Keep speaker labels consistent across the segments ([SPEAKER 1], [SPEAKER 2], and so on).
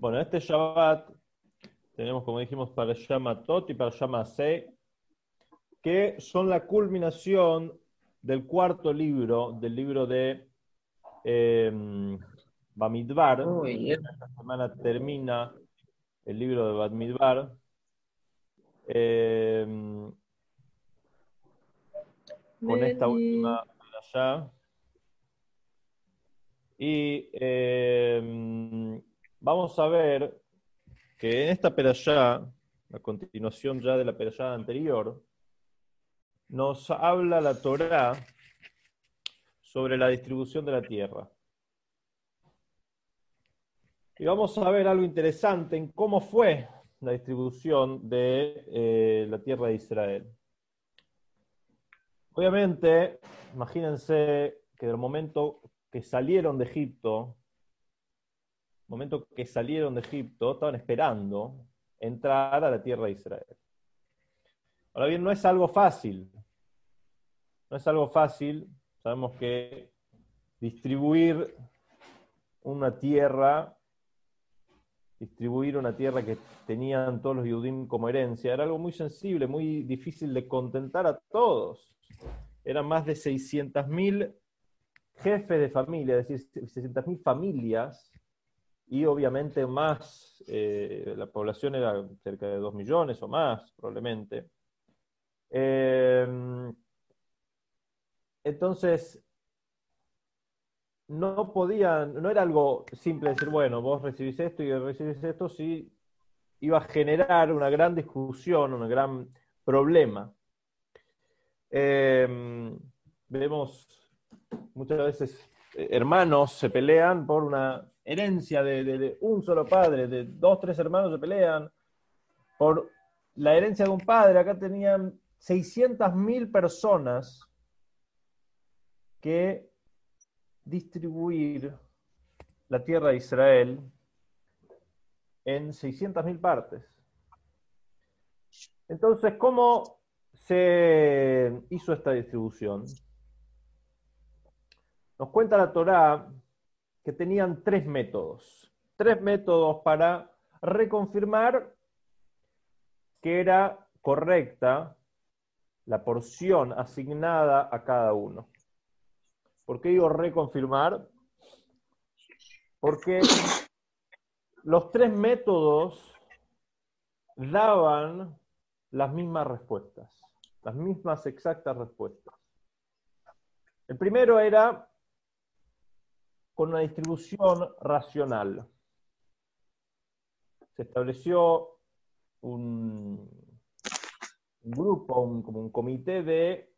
[SPEAKER 1] Bueno, este Shabbat tenemos, como dijimos, para llama Tot y para llama Se, que son la culminación del cuarto libro, del libro de eh, Bamidbar. Esta semana termina el libro de Bamidbar. Eh, con esta última allá. Y eh, vamos a ver que en esta perashá, la continuación ya de la perashá anterior, nos habla la Torá sobre la distribución de la tierra. Y vamos a ver algo interesante en cómo fue la distribución de eh, la tierra de Israel. Obviamente, imagínense que del momento que salieron de Egipto, momento que salieron de Egipto, estaban esperando entrar a la tierra de Israel. Ahora bien, no es algo fácil. No es algo fácil. Sabemos que distribuir una tierra, distribuir una tierra que tenían todos los Yudim como herencia, era algo muy sensible, muy difícil de contentar a todos. Eran más de 600.000 jefes de familia, es decir, 600.000 familias, y obviamente más, eh, la población era cerca de 2 millones o más, probablemente. Em, entonces, no podían, no era algo simple decir, bueno, vos recibís esto y recibís esto, sí iba a generar una gran discusión, un gran problema. Em, vemos muchas veces eh, hermanos se pelean por una herencia de, un solo padre, de dos, tres hermanos se pelean por la herencia de un padre. Acá tenían 600.000 personas que distribuir la tierra de Israel en 600.000 partes. Entonces, ¿cómo se hizo esta distribución? Nos cuenta la Torá que tenían tres métodos. Tres métodos para reconfirmar que era correcta la porción asignada a cada uno. ¿Por qué digo reconfirmar? Porque los tres métodos daban las mismas respuestas, las mismas exactas respuestas. El primero era con una distribución racional. Se estableció un, grupo, como un comité de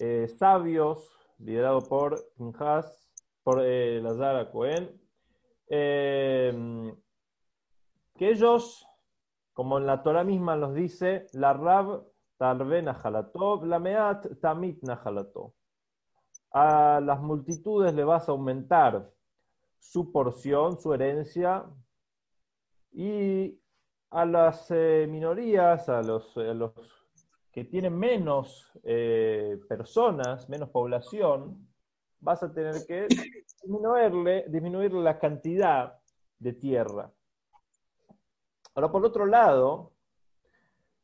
[SPEAKER 1] eh, sabios liderado por Pinhas, por eh, Lazara Cohen, em, que ellos, como en la Torah misma nos dice, la Rab Tarbe Nahalatov, la Meat Tamit Nahalatov a las multitudes le vas a aumentar su porción, su herencia, y a las eh, minorías, a los, los, que tienen menos eh, personas, menos población, vas a tener que disminuirle, disminuir la cantidad de tierra. Ahora, por otro lado,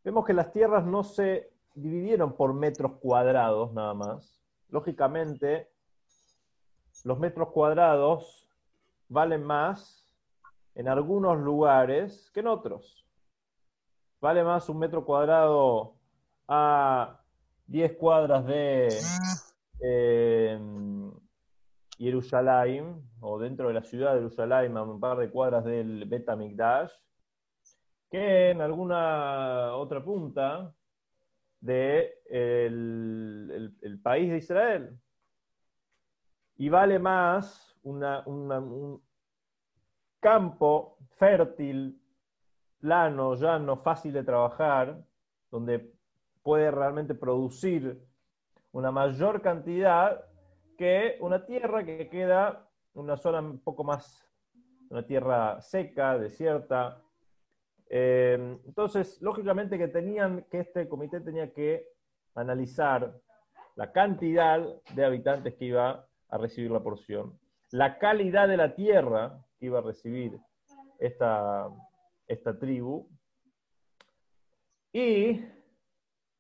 [SPEAKER 1] vemos que las tierras no se dividieron por metros cuadrados nada más, lógicamente, los metros cuadrados valen más en algunos lugares que en otros. Vale más un metro cuadrado a 10 cuadras de eh, Jerusalén, o dentro de la ciudad de Jerusalén, a un par de cuadras del Betamikdash, que en alguna otra punta de el, país de Israel. Y vale más un campo fértil, plano, llano, fácil de trabajar, donde puede realmente producir una mayor cantidad que una tierra que queda una zona un poco más, una tierra seca, desierta, eh, entonces, lógicamente que tenían que este comité tenía que analizar la cantidad de habitantes que iba a recibir la porción, la calidad de la tierra que iba a recibir esta, esta tribu. Y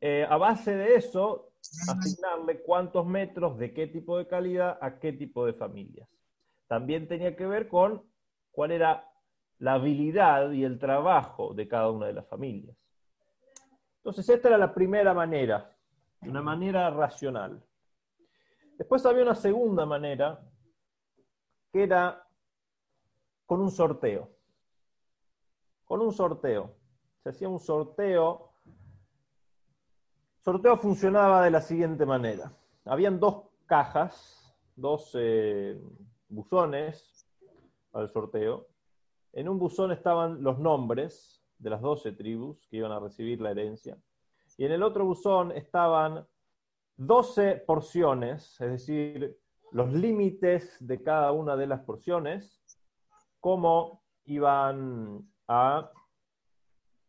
[SPEAKER 1] eh, a base de eso, asignarle cuántos metros, de qué tipo de calidad, a qué tipo de familias. También tenía que ver con cuál era la habilidad y el trabajo de cada una de las familias. Entonces, esta era la primera manera, una manera racional. Después había una segunda manera, que era con un sorteo. Con un sorteo. Se hacía un sorteo. sorteo funcionaba de la siguiente manera. Habían dos cajas, dos eh, buzones al sorteo. En un buzón estaban los nombres de las doce tribus que iban a recibir la herencia. Y en el otro buzón estaban 12 porciones, es decir, los límites de cada una de las porciones, cómo iban a,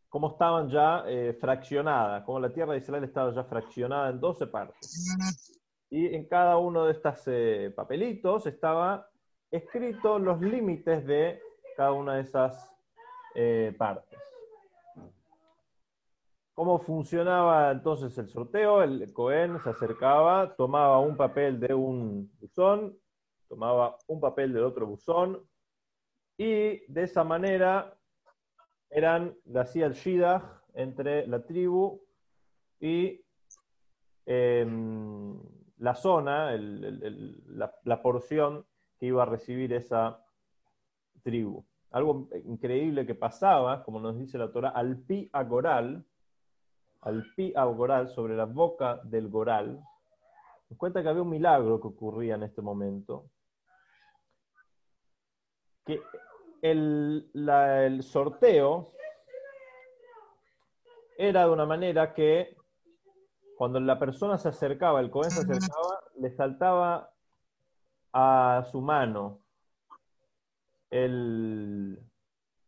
[SPEAKER 1] cómo estaban ya eh, fraccionadas, cómo la tierra de Israel estaba ya fraccionada en 12 partes. Y en cada uno de estos eh, papelitos estaba escrito los límites de cada una de esas eh, partes. ¿Cómo funcionaba entonces el sorteo? El Cohen se acercaba, tomaba un papel de un buzón, tomaba un papel del otro buzón, y de esa manera eran, hacía el entre la tribu y em, la zona, la, porción que iba a recibir esa tribu. Algo increíble que pasaba, como nos dice la Torah, al pi a goral, al pi a goral, sobre la boca del goral, nos cuenta que había un milagro que ocurría en este momento, que el, el sorteo era de una manera que cuando la persona se acercaba, el Cohen se acercaba, le saltaba a su mano el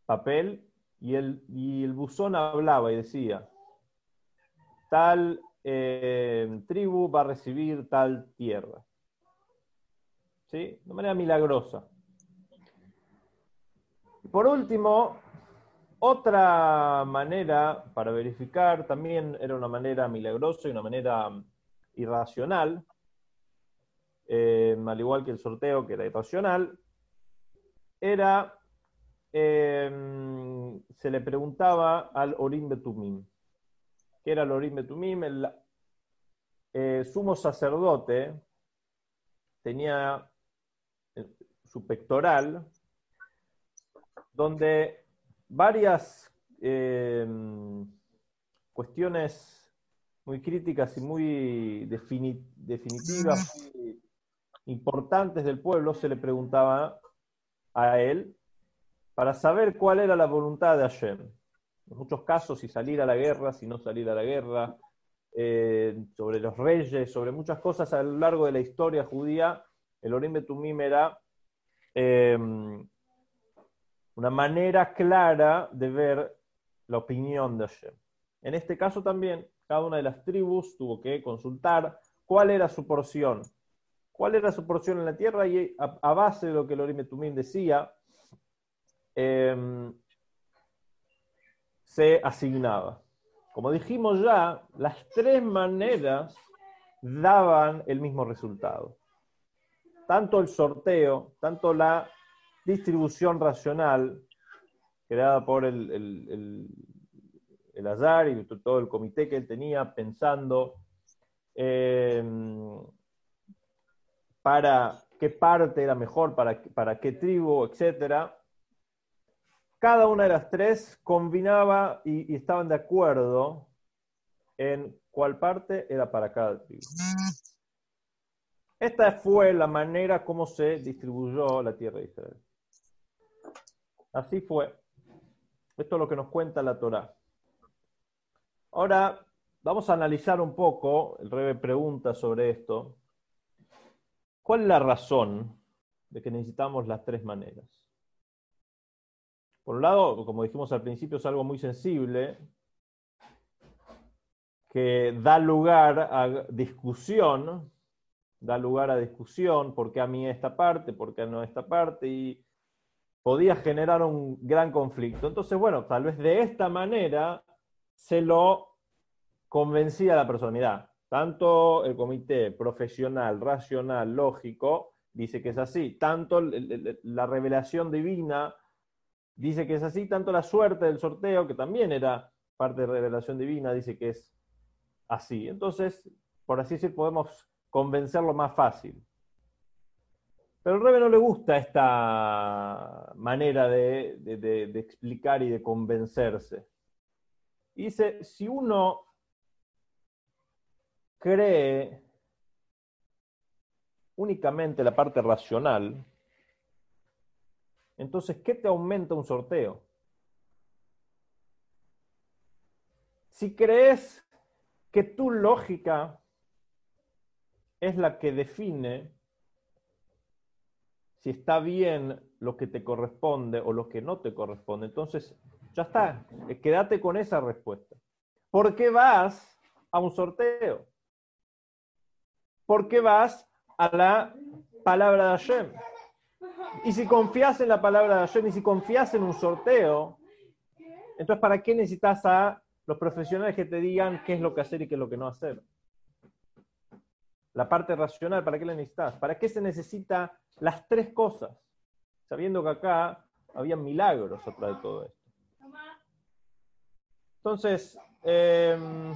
[SPEAKER 1] papel y el, y el buzón hablaba y decía, tal eh, tribu va a recibir tal tierra. ¿Sí? De manera milagrosa. Por último, otra manera para verificar también era una manera milagrosa y una manera irracional, eh, al igual que el sorteo que era irracional, era, eh, se le preguntaba al Orim Betumim. Que era Lorim Betumim, el eh, sumo sacerdote, tenía su pectoral, donde varias eh, cuestiones muy críticas y muy definitivas, importantes del pueblo, se le preguntaba a él para saber cuál era la voluntad de Hashem en muchos casos, si salir a la guerra, si no salir a la guerra, eh, sobre los reyes, sobre muchas cosas a lo largo de la historia judía, el Orim Betumim era eh, una manera clara de ver la opinión de Hashem. En este caso también, cada una de las tribus tuvo que consultar cuál era su porción, cuál era su porción en la tierra y a, base de lo que el Orim Betumim decía, eh, se asignaba. Como dijimos ya, las tres maneras daban el mismo resultado. Tanto el sorteo, tanto la distribución racional creada por el, el, Azar y todo el comité que él tenía pensando em, para qué parte era mejor, para, para qué tribu, etcétera, cada una de las tres combinaba y, estaban de acuerdo en cuál parte era para cada tribu. Esta fue la manera como se distribuyó la tierra de Israel. Así fue. Esto es lo que nos cuenta la Torá. Ahora vamos a analizar un poco, el Rebe pregunta sobre esto, ¿cuál es la razón de que necesitamos las tres maneras? Por un lado, como dijimos al principio, es algo muy sensible que da lugar a discusión, da lugar a discusión, ¿por qué a mí esta parte, por qué no esta parte? Y podía generar un gran conflicto. Entonces, bueno, tal vez de esta manera se lo convencía a la personalidad. Tanto el comité profesional, racional, lógico, dice que es así. Tanto la revelación divina dice que es así. Tanto la suerte del sorteo, que también era parte de revelación divina, dice que es así. Entonces, por así decir, podemos convencerlo más fácil. Pero al Rebe no le gusta esta manera de, de explicar y de convencerse. dice, si uno cree únicamente la parte racional, entonces, ¿qué te aumenta un sorteo? Si crees que tu lógica es la que define si está bien lo que te corresponde o lo que no te corresponde, entonces ya está, quédate con esa respuesta. ¿Por qué vas a un sorteo? ¿Por qué vas a la palabra de Hashem? Y si confías en la palabra de Hashem y si confías en un sorteo, entonces ¿para qué necesitas a los profesionales que te digan qué es lo que hacer y qué es lo que no hacer? La parte racional, ¿para qué la necesitas? ¿Para qué se necesita las tres cosas? Sabiendo que acá había milagros atrás de todo esto. Entonces, em,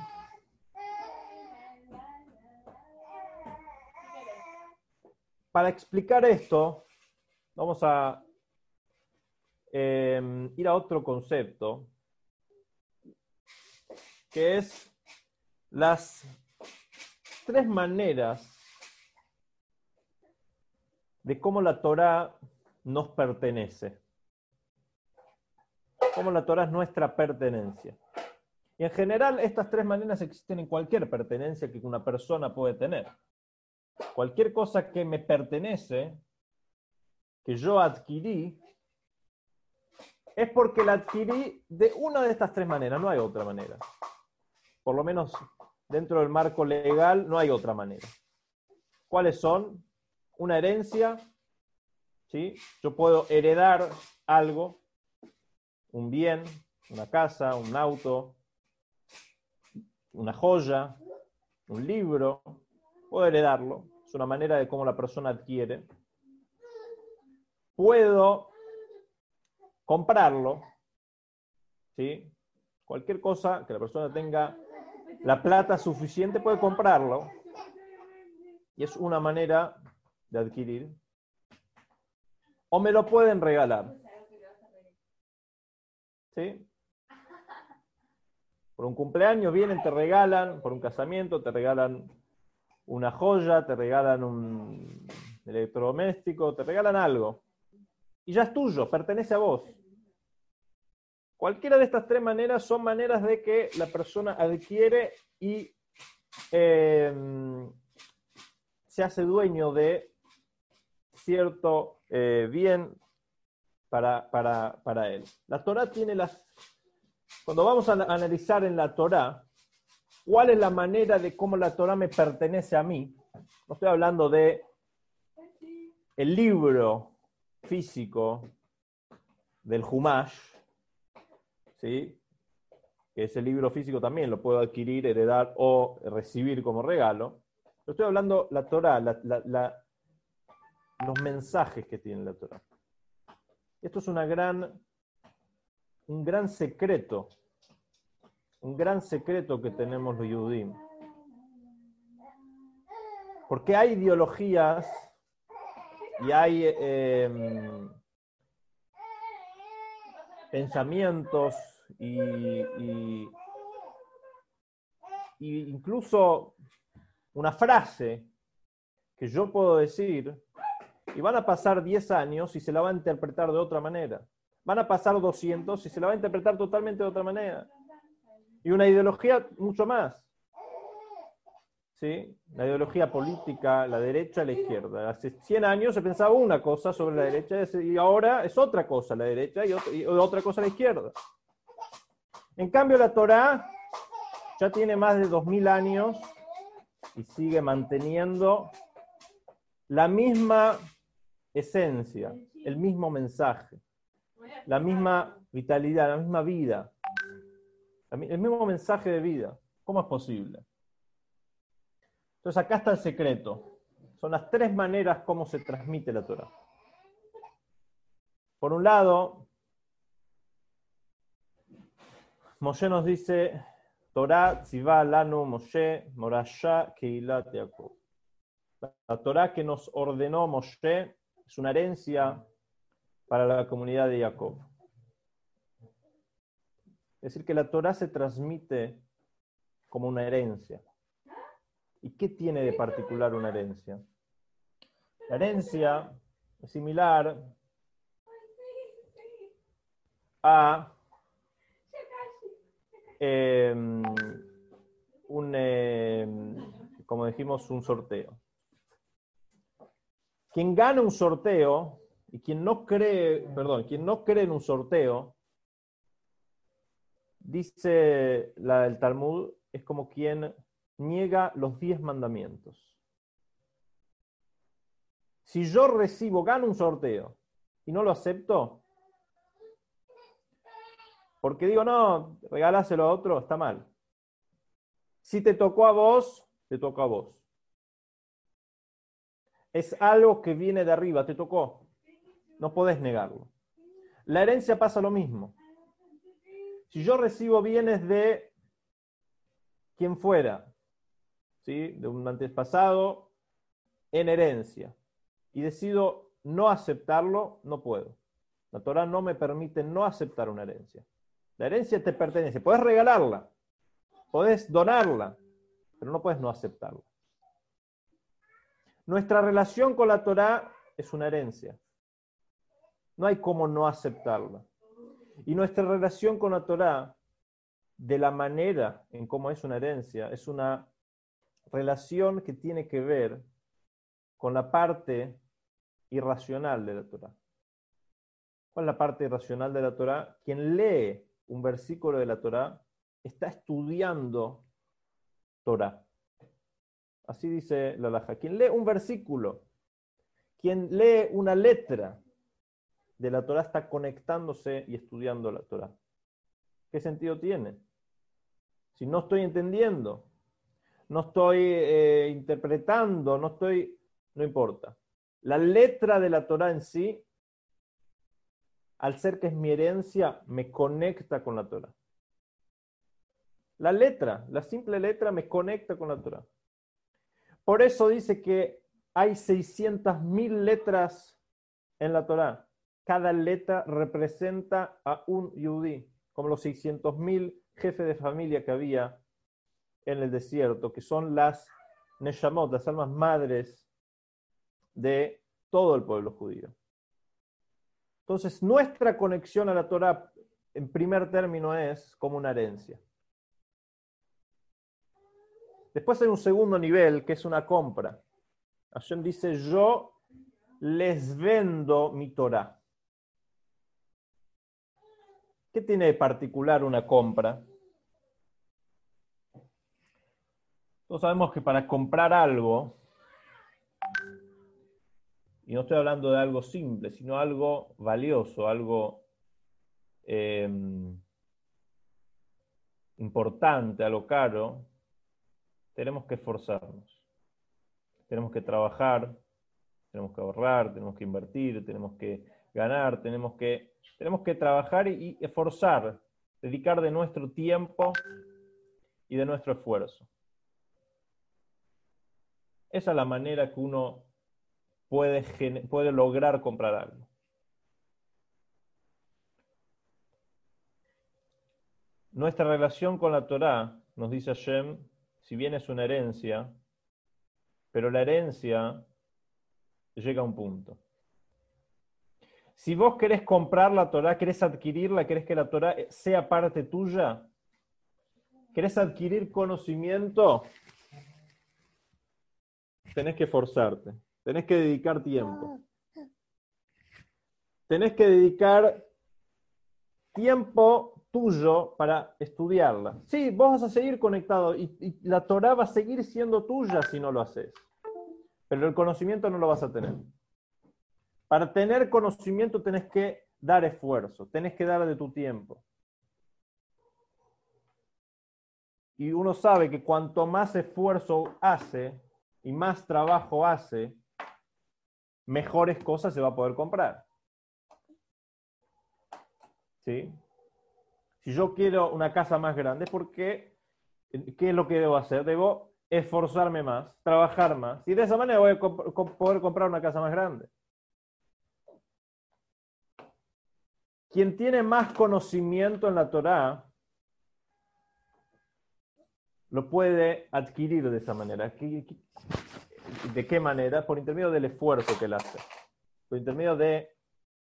[SPEAKER 1] para explicar esto, vamos a em, ir a otro concepto, que es las tres maneras de cómo la Torah nos pertenece. Cómo la Torah es nuestra pertenencia. Y en general estas tres maneras existen en cualquier pertenencia que una persona puede tener. Cualquier cosa que me pertenece, que yo adquirí, es porque la adquirí de una de estas tres maneras, no hay otra manera. Por lo menos dentro del marco legal no hay otra manera. ¿Cuáles son? Una herencia, ¿sí? Yo puedo heredar algo, un bien, una casa, un auto, una joya, un libro, puedo heredarlo. Es una manera de cómo la persona adquiere. Puedo comprarlo, ¿sí? Cualquier cosa que la persona tenga la plata suficiente puede comprarlo. Y es una manera de adquirir. O me lo pueden regalar. ¿Sí? Por un cumpleaños vienen, te regalan, por un casamiento te regalan una joya, te regalan un electrodoméstico, te regalan algo. Y ya es tuyo, pertenece a vos. Cualquiera de estas tres maneras son maneras de que la persona adquiere y em, se hace dueño de cierto eh, bien para, para, él. La Torah tiene las... Cuando vamos a analizar en la Torah, ¿cuál es la manera de cómo la Torah me pertenece a mí? No estoy hablando de el libro físico del Humash, ¿sí? que ese libro físico también lo puedo adquirir, heredar o recibir como regalo. Yo estoy hablando la Torah, los mensajes que tiene la Torah. Esto es una gran, un gran secreto, un gran secreto que tenemos los Yudim. Porque hay ideologías y hay em, pensamientos y, incluso una frase que yo puedo decir y van a pasar 10 años y se la va a interpretar de otra manera. Van a pasar 200 y se la va a interpretar totalmente de otra manera. Y una ideología mucho más. ¿Sí? La ideología política, la derecha, la izquierda. Hace 100 años se pensaba una cosa sobre la derecha y ahora es otra cosa la derecha y otra cosa la izquierda. En cambio, la Torá ya tiene más de 2000 años y sigue manteniendo la misma esencia, el mismo mensaje. la misma vitalidad, la misma vida, el mismo mensaje de vida. ¿Cómo es posible? Entonces acá está el secreto. Son las tres maneras como se transmite la Torah. Por un lado, Moshe nos dice, Torah Tziva Lanu Moshe Morasha Keilat Yaakov. La Torah que nos ordenó Moshe es una herencia para la comunidad de Jacob. Es decir, que la Torah se transmite como una herencia. ¿Y qué tiene de particular una herencia? La herencia es similar a em, un, em, como dijimos, un sorteo. Quien gana un sorteo y quien no cree, perdón, quien no cree en un sorteo, dice la del Talmud, es como quien niega los diez mandamientos. Si yo recibo, gano un sorteo y no lo acepto, porque digo, no, regálaselo a otro, está mal. Si te tocó a vos, te tocó a vos. Es algo que viene de arriba, te tocó. No podés negarlo. La herencia pasa lo mismo. Si yo recibo bienes de quien fuera, ¿sí? de un antepasado, en herencia, y decido no aceptarlo, no puedo. La Torah no me permite no aceptar una herencia. La herencia te pertenece. Puedes regalarla, puedes donarla, pero no puedes no aceptarla. Nuestra relación con la Torah es una herencia. No hay cómo no aceptarla. Y nuestra relación con la Torah, de la manera en cómo es una herencia, es una relación que tiene que ver con la parte irracional de la Torah. ¿Cuál es la parte irracional de la Torah? Quien lee un versículo de la Torah está estudiando Torah. Así dice la Laja. Quien lee un versículo, quien lee una letra de la Torah está conectándose y estudiando la Torah. ¿Qué sentido tiene? Si no estoy entendiendo, no estoy eh, interpretando, no estoy, no importa. La letra de la Torah en sí, al ser que es mi herencia, me conecta con la Torah. La letra, la simple letra me conecta con la Torah. Por eso dice que hay 600.000 letras en la Torá. Cada letra representa a un yudí, como los 600.000 jefes de familia que había en el desierto, que son las Neshamot, las almas madres de todo el pueblo judío. Entonces, nuestra conexión a la Torah, en primer término, es como una herencia. Después hay un segundo nivel que es una compra. Hashem dice, yo les vendo mi Torah. ¿Qué tiene de particular una compra? Todos sabemos que para comprar algo, y no estoy hablando de algo simple, sino algo valioso, algo eh, importante, algo caro, tenemos que esforzarnos. Tenemos que trabajar, tenemos que ahorrar, tenemos que invertir, tenemos que ganar, tenemos que, tenemos que trabajar y, esforzar, dedicar de nuestro tiempo y de nuestro esfuerzo. Esa es la manera que uno puede, puede lograr comprar algo. Nuestra relación con la Torah, nos dice Hashem, si bien es una herencia, pero la herencia llega a un punto. Si vos querés comprar la Torah, querés adquirirla, querés que la Torah sea parte tuya, querés adquirir conocimiento, tenés que forzarte, tenés que dedicar tiempo. Tenés que dedicar tiempo tuyo para estudiarla. Sí, vos vas a seguir conectado y, la Torah va a seguir siendo tuya si no lo haces. Pero el conocimiento no lo vas a tener. Para tener conocimiento tenés que dar esfuerzo, tenés que dar de tu tiempo. Y uno sabe que cuanto más esfuerzo hace y más trabajo hace, mejores cosas se va a poder comprar. ¿Sí? Si yo quiero una casa más grande, ¿por qué? ¿Qué es lo que debo hacer? Debo esforzarme más, trabajar más, y de esa manera voy a poder comprar una casa más grande. Quien tiene más conocimiento en la Torá lo puede adquirir de esa manera. ¿De qué manera? Por intermedio del esfuerzo que él hace, por intermedio del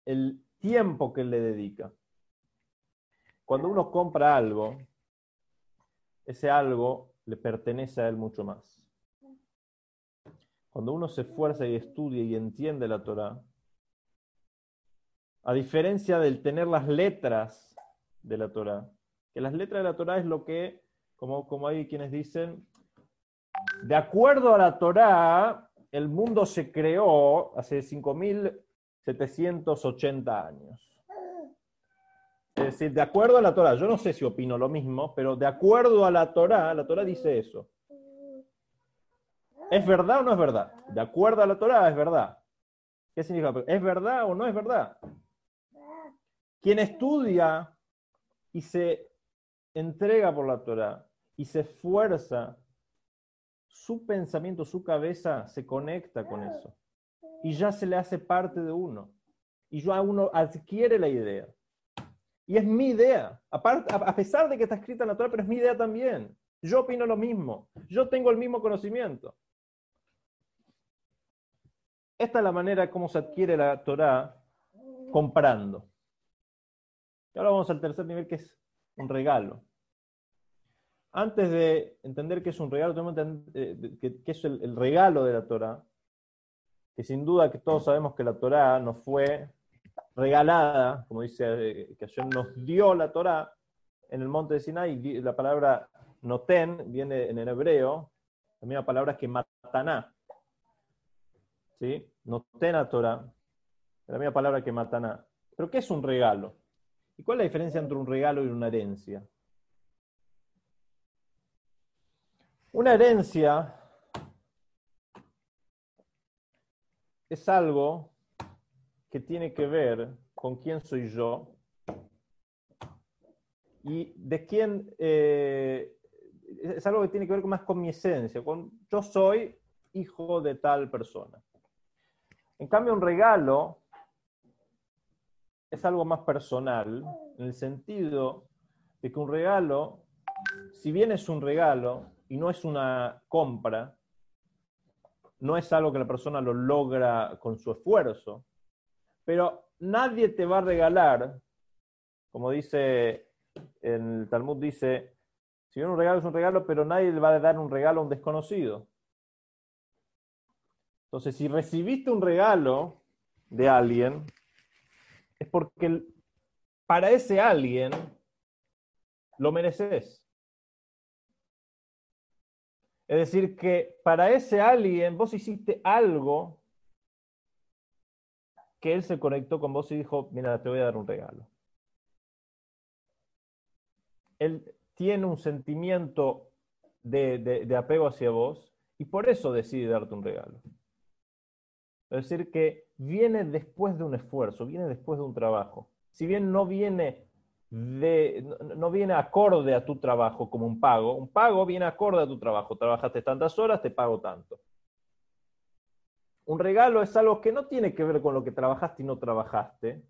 [SPEAKER 1] el tiempo que él le dedica. Cuando uno compra algo, ese algo le pertenece a él mucho más. Cuando uno se esfuerza y estudia y entiende la Torah, a diferencia del tener las letras de la Torah, que las letras de la Torah es lo que, como, como hay quienes dicen, de acuerdo a la Torah, el mundo se creó hace 5.780 años. Es decir, de acuerdo a la Torah, yo no sé si opino lo mismo, pero de acuerdo a la Torah, la Torah dice eso. ¿Es verdad o no es verdad? De acuerdo a la Torah, es verdad. ¿Qué significa? ¿Es verdad o no es verdad? Quien estudia y se entrega por la Torah y se esfuerza, su pensamiento, su cabeza se conecta con eso. Y ya se le hace parte de uno. Y ya uno adquiere la idea. Y es mi idea. a pesar de que está escrita en la Torah, pero es mi idea también. Yo opino lo mismo. Yo tengo el mismo conocimiento. Esta es la manera como se adquiere la Torah comprando. Y ahora vamos al tercer nivel, que es un regalo. Antes de entender qué es un regalo, tenemos que entender eh, qué es el, regalo de la Torah. Que sin duda que todos sabemos que la Torah no fue regalada, como dice, eh, que ayer nos dio la Torah en el monte de Sinai, la palabra noten viene en el hebreo, la misma palabra que mataná. ¿Sí? Noten a Torah, la misma palabra que mataná. Pero ¿qué es un regalo? ¿Y cuál es la diferencia entre un regalo y una herencia? Una herencia es algo que tiene que ver con quién soy yo y de quién eh, es algo que tiene que ver más con mi esencia, yo soy hijo de tal persona. En cambio, un regalo es algo más personal, en el sentido de que un regalo, si bien es un regalo y no es una compra, no es algo que la persona lo logra con su esfuerzo, pero nadie te va a regalar, como dice el Talmud, dice, si bien un regalo es un regalo, pero nadie le va a dar un regalo a un desconocido. Entonces, si recibiste un regalo de alguien, es porque para ese alguien lo mereces. Es decir, que para ese alguien vos hiciste algo que él se conectó con vos y dijo, mira, te voy a dar un regalo. Él tiene un sentimiento de, apego hacia vos y por eso decide darte un regalo. Es decir, que viene después de un esfuerzo, viene después de un trabajo. Si bien no viene, de, no viene acorde a tu trabajo como un pago, un pago viene acorde a tu trabajo. Trabajaste tantas horas, te pago tanto. Un regalo es algo que no tiene que ver con lo que trabajaste y no trabajaste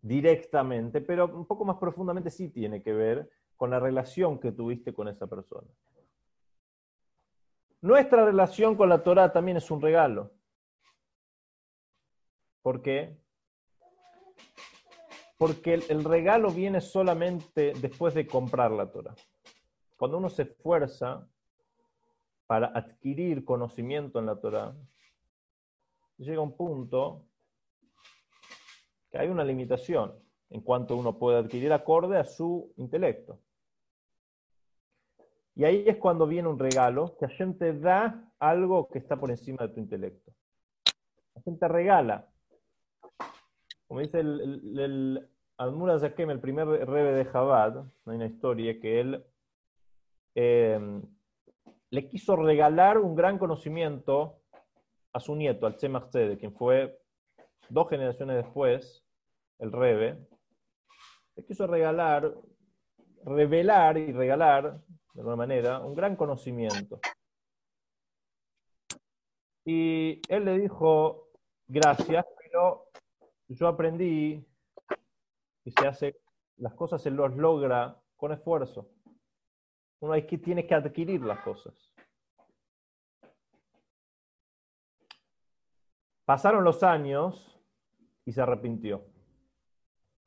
[SPEAKER 1] directamente, pero un poco más profundamente sí tiene que ver con la relación que tuviste con esa persona. Nuestra relación con la Torah también es un regalo. ¿Por qué? Porque el, regalo viene solamente después de comprar la Torah. Cuando uno se esfuerza para adquirir conocimiento en la Torah, llega un punto que hay una limitación en cuanto uno puede adquirir acorde a su intelecto. Y ahí es cuando viene un regalo, que Hashem te da algo que está por encima de tu intelecto. Hashem te regala. Como dice el, el, el el primer rebe de Jabad, hay una historia que él eh, le quiso regalar un gran conocimiento a su nieto, al Tzemach de quien fue dos generaciones después, el rebe. Le quiso regalar, revelar y regalar, de alguna manera, un gran conocimiento. Y él le dijo, gracias, yo aprendí y se hace, las cosas se los logra con esfuerzo. Uno hay que, tiene que adquirir las cosas. Pasaron los años y se arrepintió.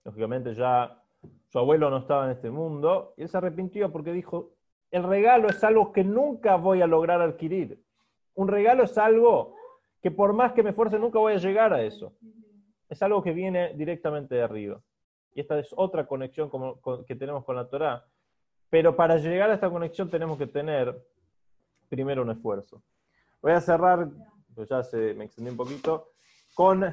[SPEAKER 1] Lógicamente ya su abuelo no estaba en este mundo y él se arrepintió porque dijo, el regalo es algo que nunca voy a lograr adquirir. Un regalo es algo que por más que me esfuerce nunca voy a llegar a eso. Es algo que viene directamente de arriba. Y esta es otra conexión que tenemos con la Torah. Pero para llegar a esta conexión tenemos que tener primero un esfuerzo. Voy a cerrar, pues ya se, me extendí un poquito, con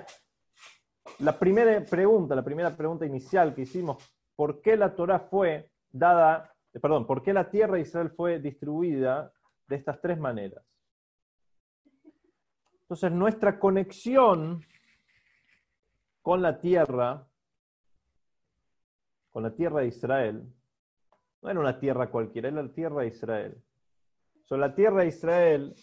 [SPEAKER 1] la primera pregunta, la primera pregunta inicial que hicimos. ¿Por qué la Torah fue dada, eh, perdón, por qué la tierra de Israel fue distribuida de estas tres maneras? Entonces, nuestra conexión con la tierra con la tierra de Israel, no era una tierra cualquiera, era la tierra de Israel. Sobre la tierra de Israel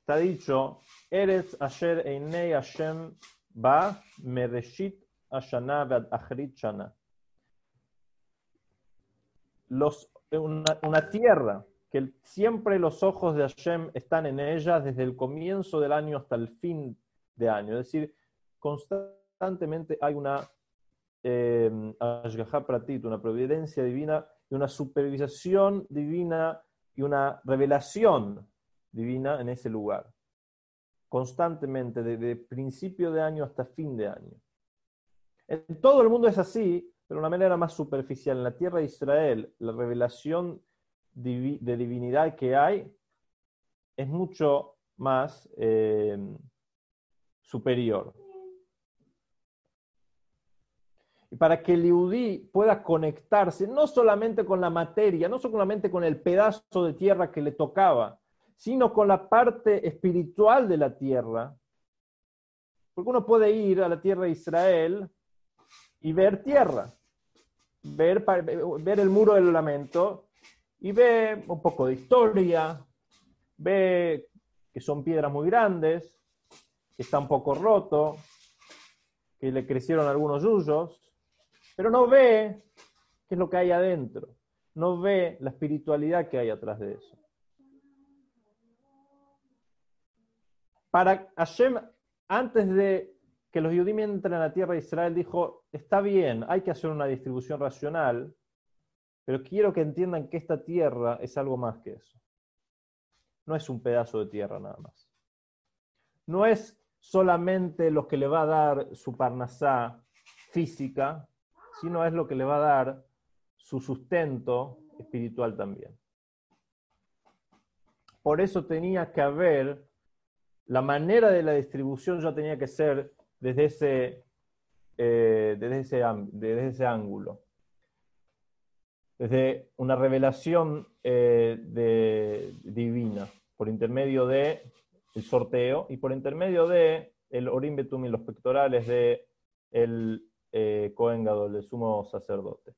[SPEAKER 1] está dicho, Eretz Asher Einei Hashem Ba Mereshit Ashana Achrit Shana. Los, una, una, tierra que siempre los ojos de Hashem están en ella desde el comienzo del año hasta el fin de año. Es decir, constantemente hay una eh, una providencia divina y una supervisación divina y una revelación divina en ese lugar, constantemente, desde principio de año hasta fin de año. En todo el mundo es así, pero de una manera más superficial. En la tierra de Israel, la revelación de divinidad que hay es mucho más eh, superior. Y para que el Yehudi pueda conectarse no solamente con la materia, no solamente con el pedazo de tierra que le tocaba, sino con la parte espiritual de la tierra. Porque uno puede ir a la tierra de Israel y ver tierra, ver, ver el muro del lamento y ve un poco de historia, ve que son piedras muy grandes, que está un poco roto, que le crecieron algunos yuyos, pero no ve qué es lo que hay adentro, no ve la espiritualidad que hay atrás de eso. Para Hashem, antes de que los judíos entren a la tierra de Israel, dijo, está bien, hay que hacer una distribución racional, pero quiero que entiendan que esta tierra es algo más que eso. No es un pedazo de tierra nada más. No es solamente lo que le va a dar su parnasá física, sino es lo que le va a dar su sustento espiritual también. Por eso tenía que haber, la manera de la distribución ya tenía que ser desde ese, eh, desde ese, desde ese ángulo. Desde una revelación eh, divina, por intermedio de sorteo y por intermedio de el orim betum y los pectorales de el eh, Cohen el sumo sacerdote.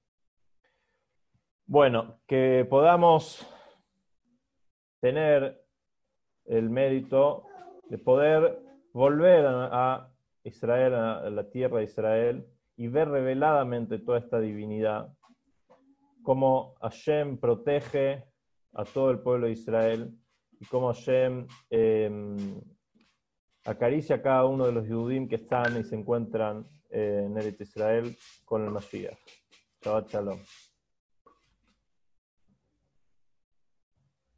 [SPEAKER 1] Bueno, que podamos tener el mérito de poder volver a Israel, a la tierra de Israel, y ver reveladamente toda esta divinidad, cómo Hashem protege a todo el pueblo de Israel y cómo Hashem em, acaricia a cada uno de los Yudim que están y se encuentran en Eretz Israel con el Mashiach. Shabbat Shalom.